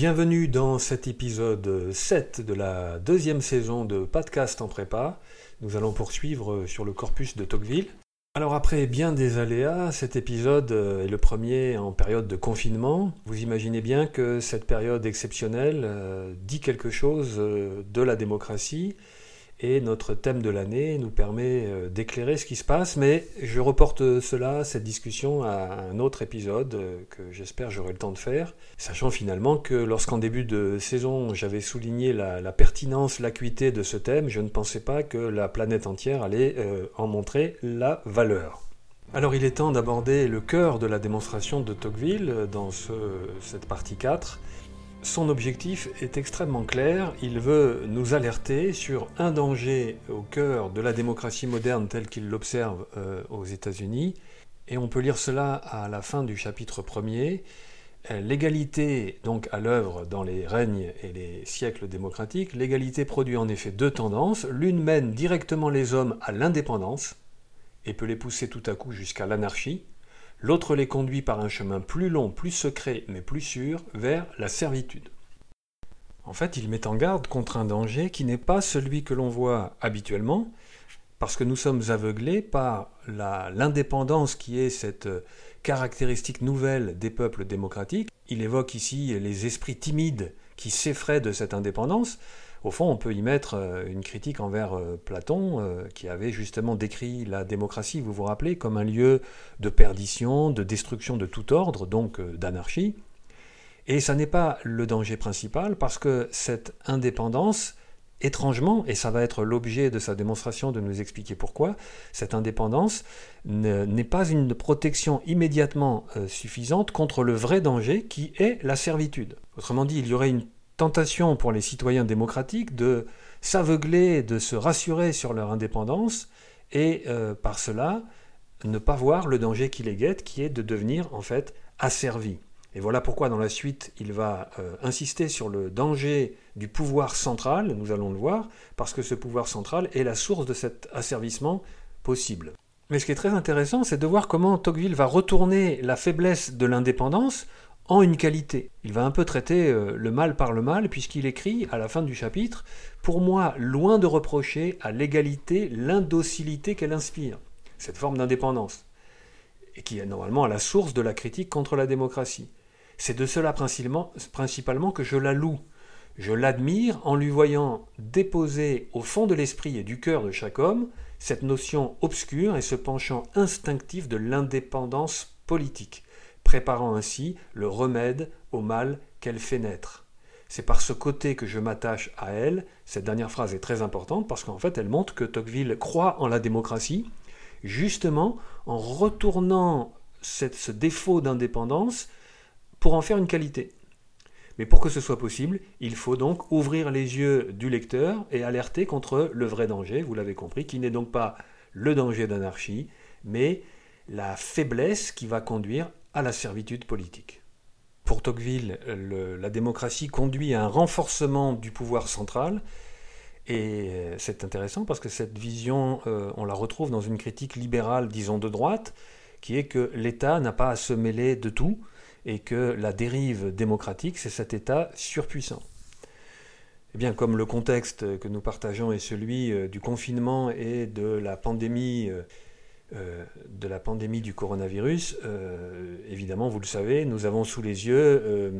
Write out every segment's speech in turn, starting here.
Bienvenue dans cet épisode 7 de la deuxième saison de Podcast en prépa. Nous allons poursuivre sur le corpus de Tocqueville. Alors après bien des aléas, cet épisode est le premier en période de confinement. Vous imaginez bien que cette période exceptionnelle euh, dit quelque chose euh, de la démocratie et notre thème de l'année nous permet euh, d'éclairer ce qui se passe, mais je reporte cela, cette discussion, à un autre épisode euh, que j'espère j'aurai le temps de faire, sachant finalement que lorsqu'en début de saison j'avais souligné la, pertinence, l'acuité de ce thème, je ne pensais pas que la planète entière allait euh, en montrer la valeur. Alors il est temps d'aborder le cœur de la démonstration de Tocqueville dans cette partie 4, son objectif est extrêmement clair, il veut nous alerter sur un danger au cœur de la démocratie moderne telle qu'il l'observe euh, aux États-Unis, et on peut lire cela à la fin du chapitre premier. Euh, l'égalité, donc à l'œuvre dans les règnes et les siècles démocratiques, l'égalité produit en effet deux tendances. L'une mène directement les hommes à l'indépendance et peut les pousser tout à coup jusqu'à l'anarchie, L'autre les conduit par un chemin plus long, plus secret, mais plus sûr, vers la servitude. En fait, il met en garde contre un danger qui n'est pas celui que l'on voit habituellement, parce que nous sommes aveuglés par l'indépendance qui est cette caractéristique nouvelle des peuples démocratiques. Il évoque ici les esprits timides qui s'effraient de cette indépendance, au fond, on peut y mettre euh, une critique envers euh, Platon, euh, qui avait justement décrit la démocratie, vous vous rappelez, comme un lieu de perdition, de destruction de tout ordre, donc d'anarchie. Et ça n'est pas le danger principal, parce que cette indépendance, étrangement, et ça va être l'objet de sa démonstration de nous expliquer pourquoi, cette indépendance n'est pas une protection immédiatement suffisante contre le vrai danger qui est la servitude. Autrement dit, il y aurait une tentation pour les citoyens démocratiques de s'aveugler, de se rassurer sur leur indépendance et euh, par cela ne pas voir le danger qui les guette, qui est de devenir en fait asservis. Et voilà pourquoi dans la suite il va euh, insister sur le danger du pouvoir central, nous allons le voir, parce que ce pouvoir central est la source de cet asservissement possible. Mais ce qui est très intéressant, c'est de voir comment Tocqueville va retourner la faiblesse de l'indépendance en une qualité. Il va un peu traiter euh, le mal par le mal, puisqu'il écrit à la fin du chapitre Pour moi, loin de reprocher à l'égalité l'indocilité qu'elle inspire, cette forme d'indépendance, et qui est normalement à la source de la critique contre la démocratie. C'est de cela principalement, principalement que je la loue. Je l'admire en lui voyant déposer au fond de l'esprit et du cœur de chaque homme cette notion obscure et ce penchant instinctif de l'indépendance politique préparant ainsi le remède au mal qu'elle fait naître. C'est par ce côté que je m'attache à elle. Cette dernière phrase est très importante parce qu'en fait elle montre que Tocqueville croit en la démocratie, justement en retournant ce défaut d'indépendance pour en faire une qualité. Mais pour que ce soit possible, il faut donc ouvrir les yeux du lecteur et alerter contre le vrai danger, vous l'avez compris, qui n'est donc pas le danger d'anarchie, mais la faiblesse qui va conduire à la servitude politique. Pour Tocqueville, la démocratie conduit à un renforcement du pouvoir central, et euh, c'est intéressant parce que cette vision, euh, on la retrouve dans une critique libérale, disons de droite, qui est que l'État n'a pas à se mêler de tout, et que la dérive démocratique, c'est cet État surpuissant. Eh bien, comme le contexte que nous partageons est celui euh, du confinement et de la pandémie euh, de la pandémie du coronavirus, euh, évidemment, vous le savez, nous avons sous les yeux euh,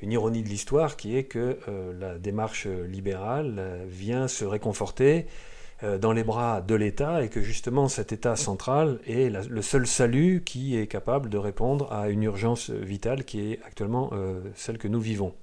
une ironie de l'histoire qui est que la démarche libérale vient se réconforter dans les bras de l'État et que justement cet État central est le seul salut qui est capable de répondre à une urgence vitale qui est actuellement celle que nous vivons.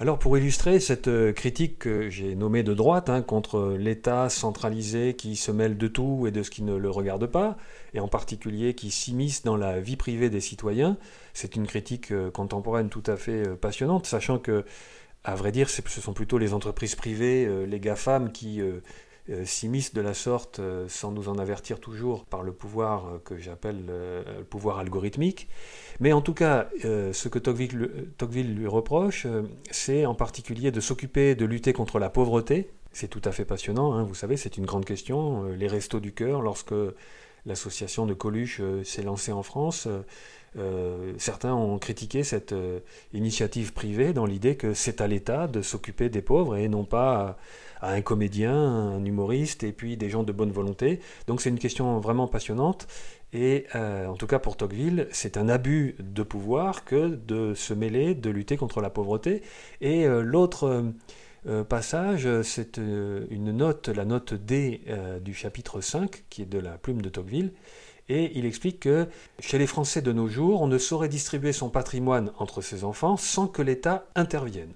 Alors pour illustrer cette euh, critique que j'ai nommée de droite hein, contre l'État centralisé qui se mêle de tout et de ce qui ne le regarde pas, et en particulier qui s'immisce dans la vie privée des citoyens, c'est une critique euh, contemporaine tout à fait euh, passionnante, sachant que, à vrai dire, ce sont plutôt les entreprises privées, les GAFAM qui euh, s'immiscent de la sorte euh, sans nous en avertir toujours par le pouvoir euh, que j'appelle le pouvoir algorithmique. Mais en tout cas, ce que Tocqueville, lui reproche, c'est en particulier de s'occuper de lutter contre la pauvreté. C'est tout à fait passionnant, hein, vous savez, c'est une grande question. Les restos du cœur, lorsque l'association de Coluche s'est lancée en France, euh, certains ont critiqué cette euh, initiative privée dans l'idée que c'est à l'État de s'occuper des pauvres et non pas à, un comédien, un humoriste et puis des gens de bonne volonté. Donc c'est une question vraiment passionnante et euh, en tout cas pour Tocqueville, c'est un abus de pouvoir que de se mêler, de lutter contre la pauvreté. Et l'autre passage, c'est une note, la note D du chapitre 5, qui est de la plume de Tocqueville, et il explique que chez les Français de nos jours, on ne saurait distribuer son patrimoine entre ses enfants sans que l'État intervienne.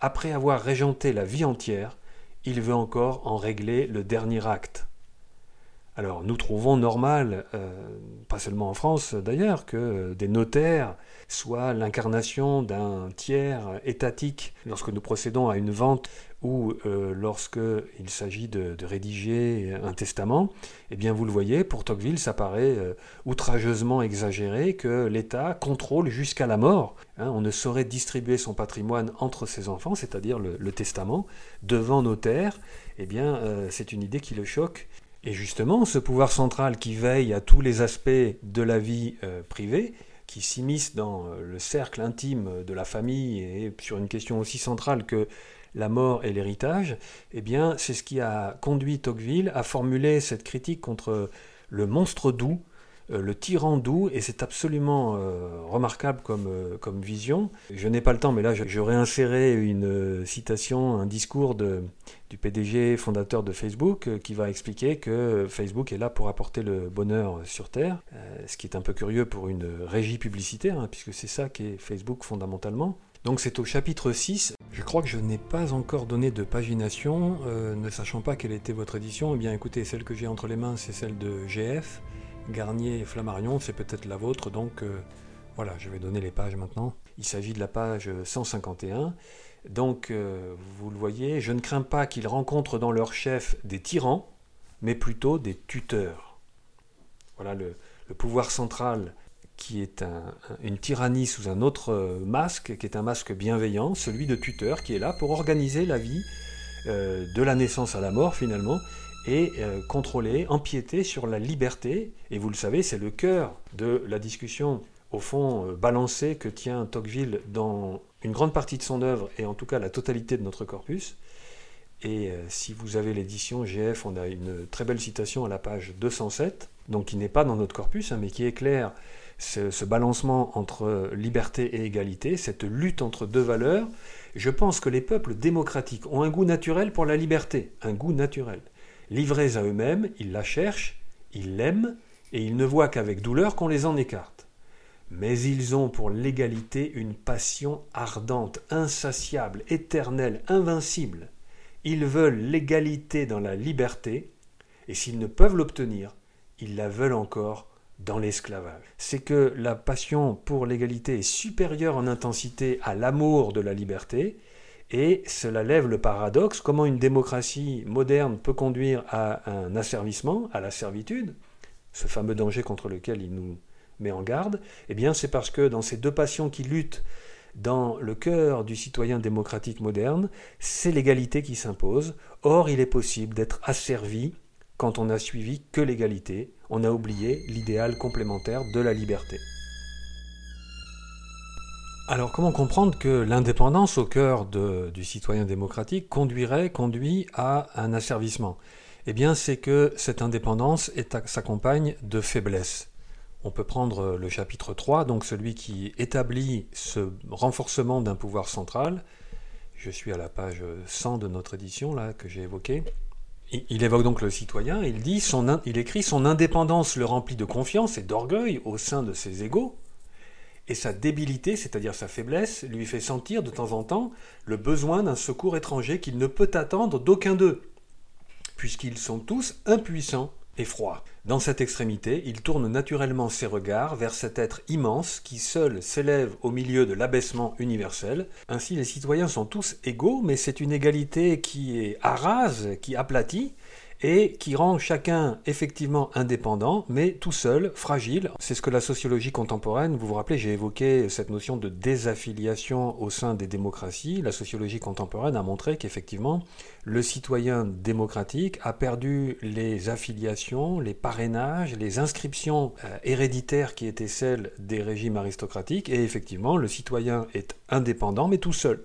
Après avoir régenté la vie entière, il veut encore en régler le dernier acte. Alors nous trouvons normal, euh, pas seulement en France d'ailleurs, que des notaires soient l'incarnation d'un tiers étatique lorsque nous procédons à une vente ou euh, lorsqu'il s'agit de, rédiger un testament. Eh bien vous le voyez, pour Tocqueville, ça paraît euh, outrageusement exagéré que l'État contrôle jusqu'à la mort. Hein. on ne saurait distribuer son patrimoine entre ses enfants, c'est-à-dire le, testament, devant notaire. Eh bien c'est une idée qui le choque et justement, ce pouvoir central qui veille à tous les aspects de la vie euh, privée, qui s'immisce dans euh, le cercle intime de la famille et sur une question aussi centrale que la mort et l'héritage, eh bien, c'est ce qui a conduit Tocqueville à formuler cette critique contre le monstre doux le tyran doux, et c'est absolument euh, remarquable comme, euh, comme vision. Je n'ai pas le temps, mais là j'aurais inséré une citation, un discours de, du PDG fondateur de Facebook qui va expliquer que Facebook est là pour apporter le bonheur sur Terre, ce qui est un peu curieux pour une régie publicitaire, hein, puisque c'est ça qu'est Facebook fondamentalement. Donc c'est au chapitre 6. Je crois que je n'ai pas encore donné de pagination, ne sachant pas quelle était votre édition. Eh bien écoutez, celle que j'ai entre les mains, c'est celle de GF. Garnier et Flammarion, c'est peut-être la vôtre, donc euh, voilà, je vais donner les pages maintenant. Il s'agit de la page 151. Donc, euh, vous le voyez, je ne crains pas qu'ils rencontrent dans leur chef des tyrans, mais plutôt des tuteurs. Voilà le, pouvoir central qui est une tyrannie sous un autre euh, masque, qui est un masque bienveillant, celui de tuteur, qui est là pour organiser la vie de la naissance à la mort finalement, et euh, contrôler, empiéter sur la liberté. Et vous le savez, c'est le cœur de la discussion, au fond, euh, balancée que tient Tocqueville dans une grande partie de son œuvre, et en tout cas la totalité de notre corpus. Et euh, si vous avez l'édition GF, on a une très belle citation à la page 207, donc qui n'est pas dans notre corpus, hein, mais qui éclaire ce, ce, balancement entre liberté et égalité, cette lutte entre deux valeurs. Je pense que les peuples démocratiques ont un goût naturel pour la liberté, un goût naturel. Livrés à eux-mêmes, ils la cherchent, ils l'aiment, et ils ne voient qu'avec douleur qu'on les en écarte. Mais ils ont pour l'égalité une passion ardente, insatiable, éternelle, invincible. Ils veulent l'égalité dans la liberté, et s'ils ne peuvent l'obtenir, ils la veulent encore dans l'esclavage. C'est que la passion pour l'égalité est supérieure en intensité à l'amour de la liberté, et cela lève le paradoxe, comment une démocratie moderne peut conduire à un asservissement, à la servitude, ce fameux danger contre lequel il nous met en garde, eh bien c'est parce que dans ces deux passions qui luttent dans le cœur du citoyen démocratique moderne, c'est l'égalité qui s'impose. Or, il est possible d'être asservi quand on n'a suivi que l'égalité, on a oublié l'idéal complémentaire de la liberté. Alors comment comprendre que l'indépendance au cœur du citoyen démocratique conduirait, conduit à un asservissement? Eh bien c'est que cette indépendance s'accompagne de faiblesses. On peut prendre le chapitre 3, donc celui qui établit ce renforcement d'un pouvoir central. Je suis à la page 100 de notre édition là que j'ai évoquée. Il évoque donc le citoyen, il dit il écrit son indépendance le remplit de confiance et d'orgueil au sein de ses égaux, et sa débilité, c'est-à-dire sa faiblesse, lui fait sentir de temps en temps le besoin d'un secours étranger qu'il ne peut attendre d'aucun d'eux, puisqu'ils sont tous impuissants et froids. Dans cette extrémité, il tourne naturellement ses regards vers cet être immense qui seul s'élève au milieu de l'abaissement universel. Ainsi, les citoyens sont tous égaux, mais c'est une égalité qui est arase, qui aplatit, et qui rend chacun effectivement indépendant, mais tout seul, fragile. C'est ce que la sociologie contemporaine, vous vous rappelez, j'ai évoqué cette notion de désaffiliation au sein des démocraties. La sociologie contemporaine a montré qu'effectivement, le citoyen démocratique a perdu les affiliations, les parrainages, les inscriptions euh, héréditaires qui étaient celles des régimes aristocratiques, et effectivement, le citoyen est indépendant, mais tout seul.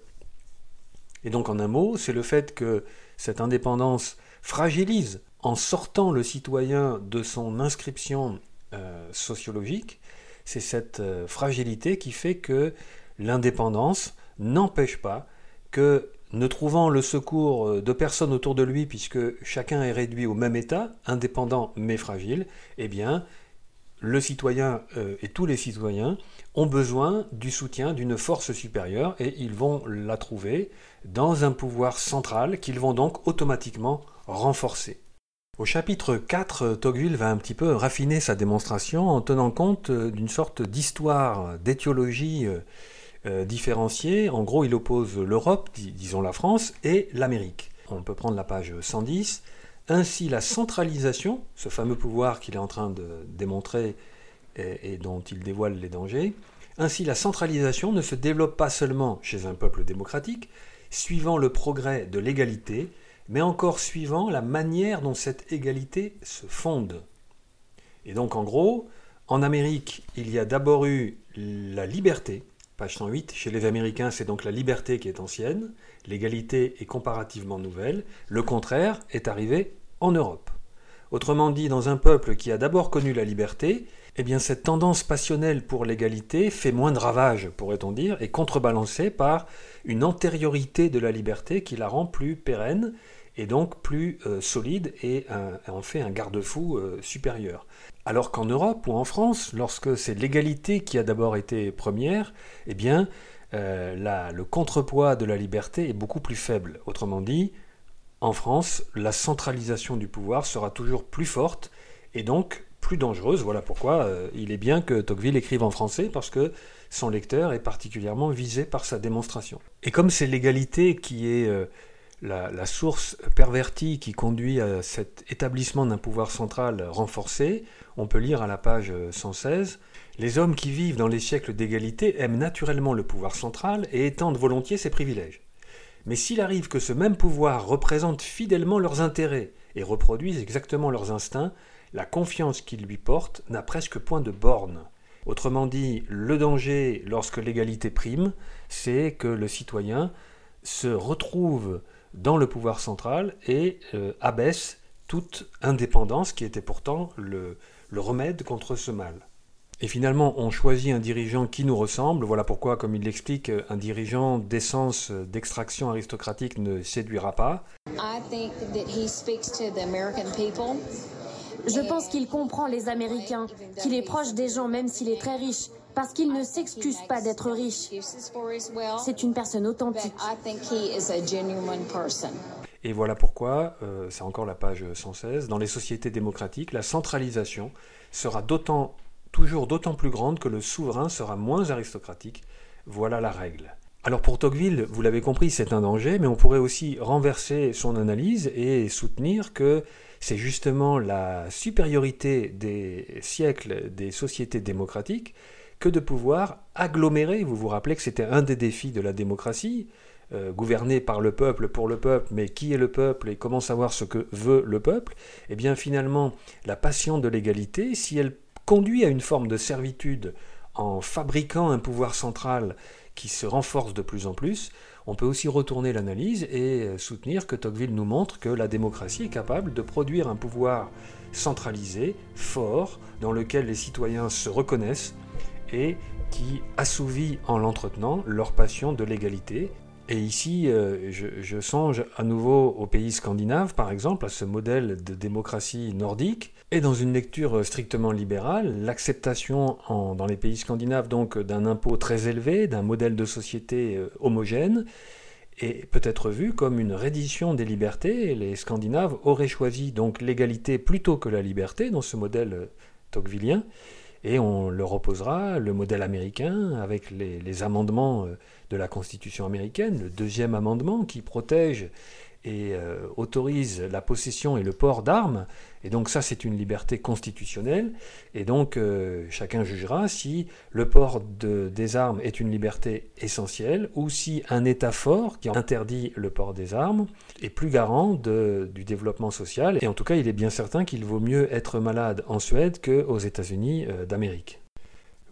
Et donc, en un mot, c'est le fait que cette indépendance fragilise en sortant le citoyen de son inscription euh, sociologique, c'est cette euh, fragilité qui fait que l'indépendance n'empêche pas que, ne trouvant le secours euh, de personne autour de lui, puisque chacun est réduit au même état, indépendant mais fragile, eh bien, le citoyen et tous les citoyens ont besoin du soutien d'une force supérieure et ils vont la trouver dans un pouvoir central qu'ils vont donc automatiquement renforcer. Au chapitre 4, Tocqueville va un petit peu raffiner sa démonstration en tenant compte euh, d'une sorte d'histoire, d'étiologie euh, euh, différenciée. En gros, il oppose l'Europe, disons la France, et l'Amérique. On peut prendre la page 110. Ainsi, la centralisation, ce fameux pouvoir qu'il est en train de démontrer et dont il dévoile les dangers, ainsi la centralisation ne se développe pas seulement chez un peuple démocratique, suivant le progrès de l'égalité, mais encore suivant la manière dont cette égalité se fonde. Et donc en gros, en Amérique, il y a d'abord eu la liberté, page 108, chez les Américains c'est donc la liberté qui est ancienne, l'égalité est comparativement nouvelle, le contraire est arrivé en Europe. Autrement dit, dans un peuple qui a d'abord connu la liberté, eh bien cette tendance passionnelle pour l'égalité fait moins de ravages, pourrait-on dire, et contrebalancée par une antériorité de la liberté qui la rend plus pérenne et donc plus euh, solide et en fait un garde-fou euh, supérieur. Alors qu'en Europe ou en France, lorsque c'est l'égalité qui a d'abord été première, eh bien euh, le contrepoids de la liberté est beaucoup plus faible. Autrement dit, en France, la centralisation du pouvoir sera toujours plus forte et donc plus dangereuse. Voilà pourquoi il est bien que Tocqueville écrive en français parce que son lecteur est particulièrement visé par sa démonstration. Et comme c'est l'égalité qui est la, source pervertie qui conduit à cet établissement d'un pouvoir central renforcé, on peut lire à la page 116 Les hommes qui vivent dans les siècles d'égalité aiment naturellement le pouvoir central et étendent volontiers ses privilèges. Mais s'il arrive que ce même pouvoir représente fidèlement leurs intérêts et reproduise exactement leurs instincts, la confiance qu'ils lui portent n'a presque point de borne. Autrement dit, le danger lorsque l'égalité prime, c'est que le citoyen se retrouve dans le pouvoir central et euh, abaisse toute indépendance qui était pourtant le, remède contre ce mal. Et finalement, on choisit un dirigeant qui nous ressemble. Voilà pourquoi, comme il l'explique, un dirigeant d'essence d'extraction aristocratique ne séduira pas. Je pense qu'il comprend les Américains, qu'il est proche des gens même s'il est très riche, parce qu'il ne s'excuse pas d'être riche. C'est une personne authentique. Et voilà pourquoi, euh, c'est encore la page 116, dans les sociétés démocratiques, la centralisation sera d'autant, toujours d'autant plus grande que le souverain sera moins aristocratique. Voilà la règle. Alors pour Tocqueville, vous l'avez compris, c'est un danger, mais on pourrait aussi renverser son analyse et soutenir que c'est justement la supériorité des siècles des sociétés démocratiques que de pouvoir agglomérer. Vous vous rappelez que c'était un des défis de la démocratie, euh, gouvernée par le peuple pour le peuple, mais qui est le peuple et comment savoir ce que veut le peuple? Eh bien finalement, la passion de l'égalité, si elle conduit à une forme de servitude en fabriquant un pouvoir central qui se renforce de plus en plus, on peut aussi retourner l'analyse et soutenir que Tocqueville nous montre que la démocratie est capable de produire un pouvoir centralisé, fort, dans lequel les citoyens se reconnaissent et qui assouvit en l'entretenant leur passion de l'égalité. Et ici, euh, je, songe à nouveau aux pays scandinaves, par exemple, à ce modèle de démocratie nordique. Et dans une lecture strictement libérale, l'acceptation dans les pays scandinaves donc d'un impôt très élevé, d'un modèle de société euh, homogène, est peut-être vue comme une reddition des libertés. Les Scandinaves auraient choisi donc l'égalité plutôt que la liberté dans ce modèle euh, tocquevillien. Et on leur opposera le modèle américain avec les, amendements euh, de la Constitution américaine, le deuxième amendement qui protège et euh, autorise la possession et le port d'armes. Et donc ça, c'est une liberté constitutionnelle. Et donc euh, chacun jugera si le port des armes est une liberté essentielle ou si un État fort qui interdit le port des armes est plus garant du développement social. Et en tout cas, il est bien certain qu'il vaut mieux être malade en Suède qu'aux États-Unis euh, d'Amérique.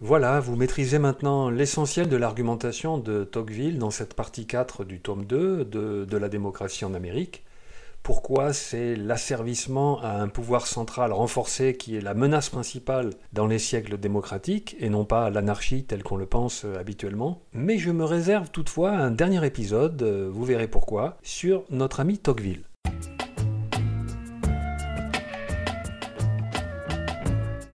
Voilà, vous maîtrisez maintenant l'essentiel de l'argumentation de Tocqueville dans cette partie 4 du tome 2 de, la démocratie en Amérique. Pourquoi c'est l'asservissement à un pouvoir central renforcé qui est la menace principale dans les siècles démocratiques et non pas l'anarchie telle qu'on le pense habituellement? Mais je me réserve toutefois un dernier épisode, vous verrez pourquoi, sur notre ami Tocqueville.